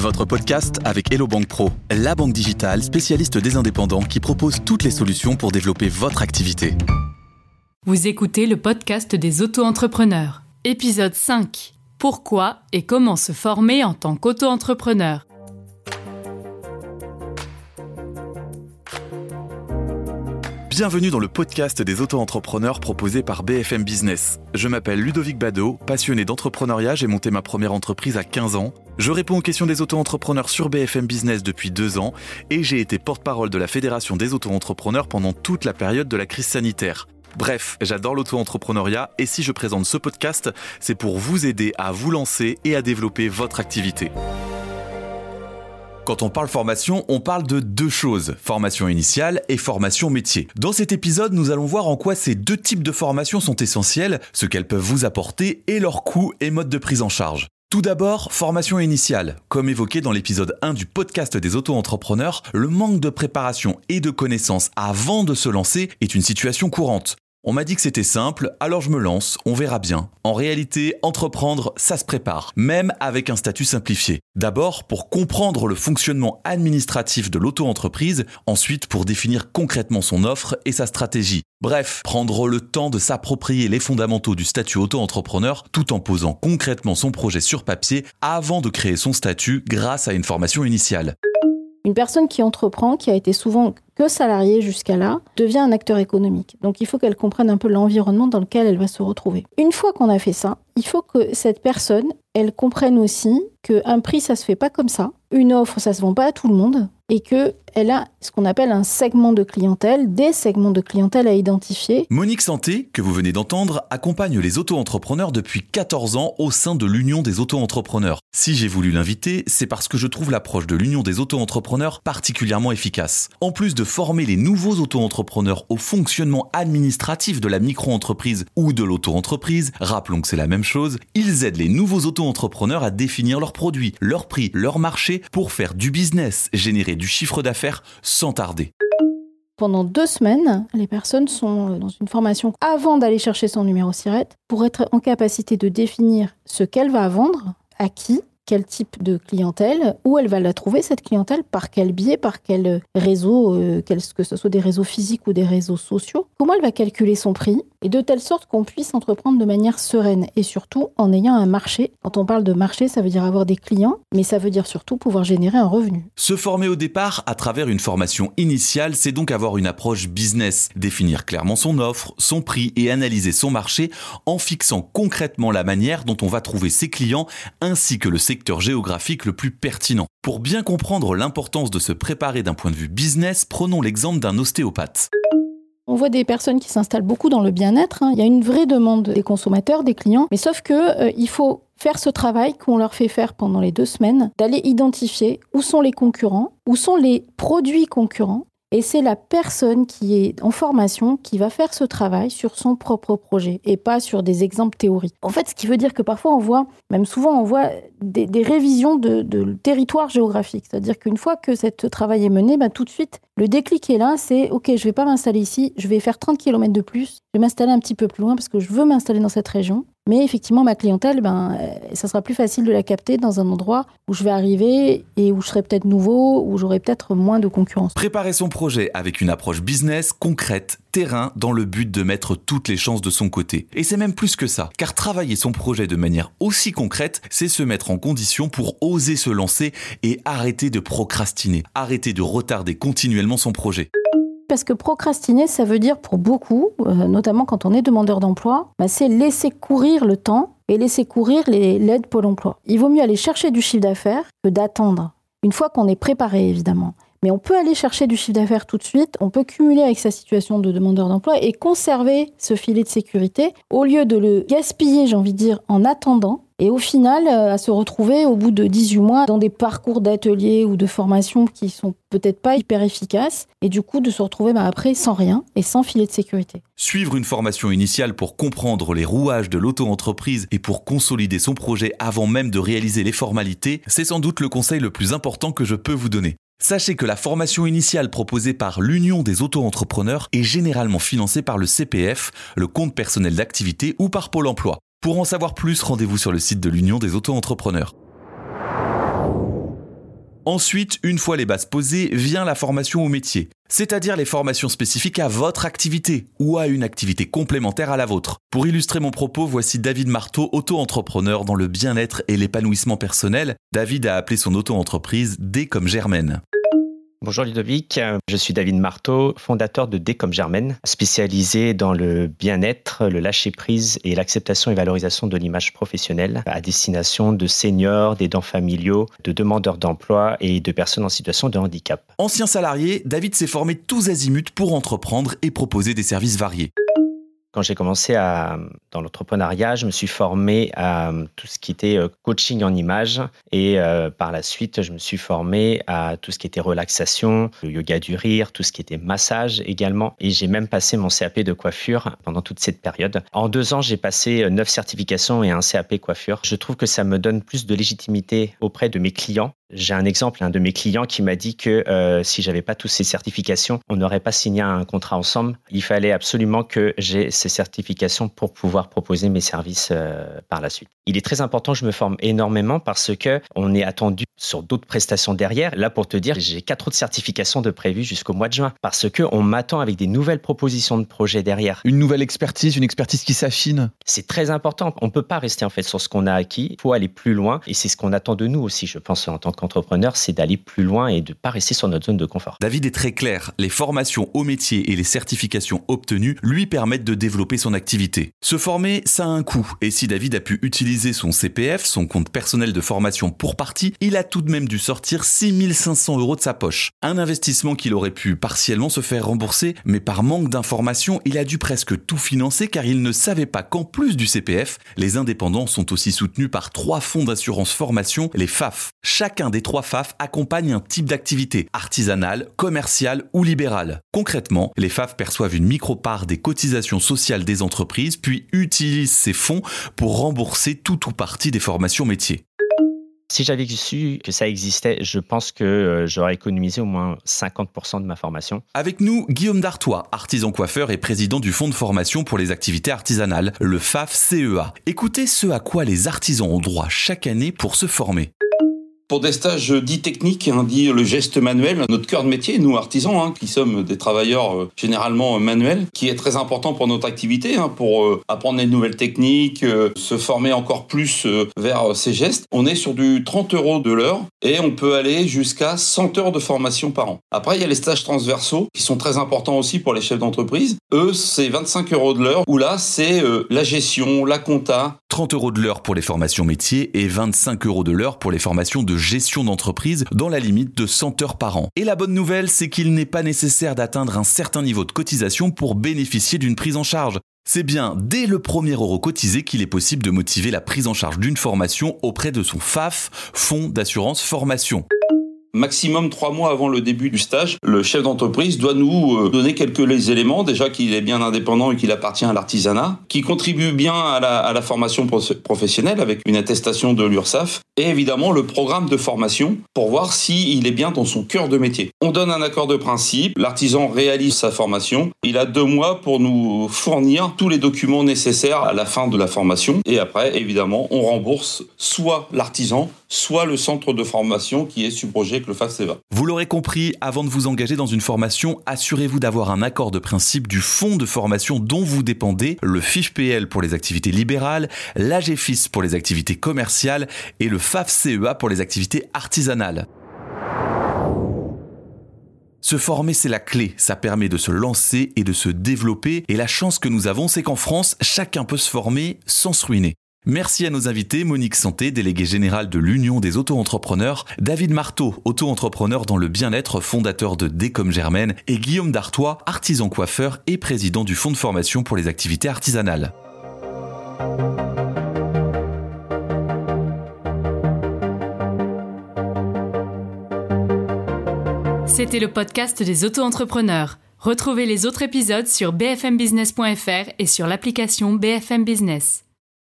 votre podcast avec Hello Bank Pro, la banque digitale spécialiste des indépendants qui propose toutes les solutions pour développer votre activité. Vous écoutez le podcast des auto-entrepreneurs, épisode 5. Pourquoi et comment se former en tant qu'auto-entrepreneur Bienvenue dans le podcast des auto-entrepreneurs proposé par BFM Business. Je m'appelle Ludovic Bado, passionné d'entrepreneuriat, j'ai monté ma première entreprise à 15 ans. Je réponds aux questions des auto-entrepreneurs sur BFM Business depuis deux ans et j'ai été porte-parole de la Fédération des auto-entrepreneurs pendant toute la période de la crise sanitaire. Bref, j'adore l'auto-entrepreneuriat et si je présente ce podcast, c'est pour vous aider à vous lancer et à développer votre activité. Quand on parle formation, on parle de deux choses, formation initiale et formation métier. Dans cet épisode, nous allons voir en quoi ces deux types de formations sont essentielles, ce qu'elles peuvent vous apporter et leurs coûts et modes de prise en charge. Tout d'abord, formation initiale. Comme évoqué dans l'épisode 1 du podcast des auto-entrepreneurs, le manque de préparation et de connaissances avant de se lancer est une situation courante. On m'a dit que c'était simple, alors je me lance, on verra bien. En réalité, entreprendre, ça se prépare, même avec un statut simplifié. D'abord pour comprendre le fonctionnement administratif de l'auto-entreprise, ensuite pour définir concrètement son offre et sa stratégie. Bref, prendre le temps de s'approprier les fondamentaux du statut auto-entrepreneur tout en posant concrètement son projet sur papier avant de créer son statut grâce à une formation initiale. Une personne qui entreprend, qui a été souvent que salariée jusqu'à là, devient un acteur économique. Donc il faut qu'elle comprenne un peu l'environnement dans lequel elle va se retrouver. Une fois qu'on a fait ça, il faut que cette personne, elle comprenne aussi qu'un prix, ça se fait pas comme ça. Une offre, ça se vend pas à tout le monde et qu'elle a ce qu'on appelle un segment de clientèle, des segments de clientèle à identifier. Monique Santé, que vous venez d'entendre, accompagne les auto-entrepreneurs depuis 14 ans au sein de l'Union des auto-entrepreneurs. Si j'ai voulu l'inviter, c'est parce que je trouve l'approche de l'Union des auto-entrepreneurs particulièrement efficace. En plus de former les nouveaux auto-entrepreneurs au fonctionnement administratif de la micro-entreprise ou de l'auto-entreprise, rappelons que c'est la même chose, ils aident les nouveaux auto-entrepreneurs à définir leurs produits, leurs prix, leur marché pour faire du business, générer du chiffre d'affaires sans tarder. Pendant deux semaines, les personnes sont dans une formation avant d'aller chercher son numéro SIRET pour être en capacité de définir ce qu'elle va vendre, à qui, quel type de clientèle, où elle va la trouver, cette clientèle, par quel biais, par quel réseau, euh, que ce soit des réseaux physiques ou des réseaux sociaux, comment elle va calculer son prix, et de telle sorte qu'on puisse entreprendre de manière sereine, et surtout en ayant un marché. Quand on parle de marché, ça veut dire avoir des clients, mais ça veut dire surtout pouvoir générer un revenu. Se former au départ à travers une formation initiale, c'est donc avoir une approche business, définir clairement son offre, son prix et analyser son marché en fixant concrètement la manière dont on va trouver ses clients ainsi que le secteur géographique le plus pertinent. Pour bien comprendre l'importance de se préparer d'un point de vue business, prenons l'exemple d'un ostéopathe. On voit des personnes qui s'installent beaucoup dans le bien-être. Hein. Il y a une vraie demande des consommateurs, des clients, mais sauf que euh, il faut faire ce travail qu'on leur fait faire pendant les deux semaines, d'aller identifier où sont les concurrents, où sont les produits concurrents, et c'est la personne qui est en formation qui va faire ce travail sur son propre projet et pas sur des exemples théoriques. En fait, ce qui veut dire que parfois on voit, même souvent on voit des, révisions de, territoire géographique. C'est-à-dire qu'une fois que ce travail est mené, ben, tout de suite, le déclic est là, c'est OK, je vais pas m'installer ici, je vais faire 30 km de plus, je vais m'installer un petit peu plus loin parce que je veux m'installer dans cette région. Mais effectivement, ma clientèle, ben, euh, ça sera plus facile de la capter dans un endroit où je vais arriver et où je serai peut-être nouveau, où j'aurai peut-être moins de concurrence. Préparer son projet avec une approche business concrète, terrain, dans le but de mettre toutes les chances de son côté. Et c'est même plus que ça, car travailler son projet de manière aussi concrète, c'est se mettre en condition pour oser se lancer et arrêter de procrastiner, arrêter de retarder continuellement son projet. Parce que procrastiner, ça veut dire pour beaucoup, euh, notamment quand on est demandeur d'emploi, bah, c'est laisser courir le temps et laisser courir l'aide Pôle emploi. Il vaut mieux aller chercher du chiffre d'affaires que d'attendre, une fois qu'on est préparé évidemment. Mais on peut aller chercher du chiffre d'affaires tout de suite, on peut cumuler avec sa situation de demandeur d'emploi et conserver ce filet de sécurité au lieu de le gaspiller, j'ai envie de dire, en attendant et au final, euh, à se retrouver au bout de 18 mois dans des parcours d'ateliers ou de formation qui sont peut-être pas hyper efficaces, et du coup de se retrouver bah, après sans rien et sans filet de sécurité. Suivre une formation initiale pour comprendre les rouages de l'auto-entreprise et pour consolider son projet avant même de réaliser les formalités, c'est sans doute le conseil le plus important que je peux vous donner. Sachez que la formation initiale proposée par l'Union des auto-entrepreneurs est généralement financée par le CPF, le compte personnel d'activité ou par Pôle emploi. Pour en savoir plus, rendez-vous sur le site de l'Union des auto-entrepreneurs. Ensuite, une fois les bases posées, vient la formation au métier, c'est-à-dire les formations spécifiques à votre activité ou à une activité complémentaire à la vôtre. Pour illustrer mon propos, voici David Marteau, auto-entrepreneur dans le bien-être et l'épanouissement personnel. David a appelé son auto-entreprise D comme Germaine. Bonjour Ludovic, je suis David Marteau, fondateur de D Germaine, spécialisé dans le bien-être, le lâcher-prise et l'acceptation et valorisation de l'image professionnelle à destination de seniors, d'aidants familiaux, de demandeurs d'emploi et de personnes en situation de handicap. Ancien salarié, David s'est formé tous azimuts pour entreprendre et proposer des services variés. Quand j'ai commencé à, dans l'entrepreneuriat, je me suis formé à tout ce qui était euh, coaching en images et euh, par la suite, je me suis formé à tout ce qui était relaxation, le yoga du rire, tout ce qui était massage également. Et j'ai même passé mon CAP de coiffure pendant toute cette période. En deux ans, j'ai passé euh, neuf certifications et un CAP coiffure. Je trouve que ça me donne plus de légitimité auprès de mes clients j'ai un exemple, un de mes clients qui m'a dit que euh, si j'avais pas toutes ces certifications, on n'aurait pas signé un contrat ensemble. Il fallait absolument que j'ai ces certifications pour pouvoir proposer mes services euh, par la suite. Il est très important je me forme énormément parce que on est attendu sur d'autres prestations derrière. Là, pour te dire, j'ai quatre autres certifications de prévues jusqu'au mois de juin parce que on m'attend avec des nouvelles propositions de projets derrière. Une nouvelle expertise, une expertise qui s'affine. C'est très important. On peut pas rester en fait sur ce qu'on a acquis. Il faut aller plus loin et c'est ce qu'on attend de nous aussi, je pense, en tant qu'entrepreneur, c'est d'aller plus loin et de pas rester sur notre zone de confort. David est très clair. Les formations au métier et les certifications obtenues lui permettent de développer son activité. Se former, ça a un coût. Et si David a pu utiliser son CPF, son compte personnel de formation pour partie, il a tout de même dû sortir 6500 euros de sa poche. Un investissement qu'il aurait pu partiellement se faire rembourser, mais par manque d'informations, il a dû presque tout financer car il ne savait pas qu'en plus du CPF, les indépendants sont aussi soutenus par trois fonds d'assurance formation, les FAF. Chacun des trois FAF accompagne un type d'activité, artisanale, commerciale ou libérale. Concrètement, les FAF perçoivent une micro-part des cotisations sociales des entreprises, puis utilisent ces fonds pour rembourser tout ou partie des formations métiers. Si j'avais su que ça existait, je pense que euh, j'aurais économisé au moins 50% de ma formation. Avec nous, Guillaume Dartois, artisan coiffeur et président du Fonds de formation pour les activités artisanales, le FAF CEA. Écoutez ce à quoi les artisans ont droit chaque année pour se former. Pour des stages dits techniques, hein, dit le geste manuel, notre cœur de métier, nous artisans, hein, qui sommes des travailleurs euh, généralement manuels, qui est très important pour notre activité, hein, pour euh, apprendre des nouvelles techniques, euh, se former encore plus vers ces gestes. On est sur du 30 euros de l'heure et on peut aller jusqu'à 100 heures de formation par an. Après, il y a les stages transversaux qui sont très importants aussi pour les chefs d'entreprise. Eux, c'est 25 euros de l'heure, où là, c'est la gestion, la compta. 30 euros de l'heure pour les formations métiers et 25 euros de l'heure pour les formations de gestion d'entreprise dans la limite de 100 heures par an. Et la bonne nouvelle, c'est qu'il n'est pas nécessaire d'atteindre un certain niveau de cotisation pour bénéficier d'une prise en charge. C'est bien dès le premier euro cotisé qu'il est possible de motiver la prise en charge d'une formation auprès de son FAF, Fonds d'assurance formation maximum trois mois avant le début du stage, le chef d'entreprise doit nous euh, donner quelques éléments. Déjà qu'il est bien indépendant et qu'il appartient à l'artisanat, qui contribue bien à la, formation professionnelle avec une attestation de l'URSSAF et évidemment le programme de formation pour voir s'il est bien dans son cœur de métier. On donne un accord de principe, l'artisan réalise sa formation, il a deux mois pour nous fournir tous les documents nécessaires à la fin de la formation et après évidemment on rembourse soit l'artisan, soit le centre de formation qui est subrogé Vous l'aurez compris, avant de vous engager dans une formation, assurez-vous d'avoir un accord de principe du fonds de formation dont vous dépendez, le FIFPL pour les activités libérales, l'AGFIS pour les activités commerciales et le FAF-CEA pour les activités artisanales. Se former, c'est la clé. Ça permet de se lancer et de se développer. Et la chance que nous avons, c'est qu'en France, chacun peut se former sans se ruiner. Merci à nos invités, Monique Santé, déléguée générale de l'Union des auto-entrepreneurs, David Marteau, auto-entrepreneur dans le bien-être, fondateur de Décom Germaine, et Guillaume Dartois, artisan coiffeur et président du Fonds de formation pour les activités artisanales. C'était le podcast des auto-entrepreneurs. Retrouvez les autres épisodes sur bfmbusiness.fr et sur l'application BFM Business.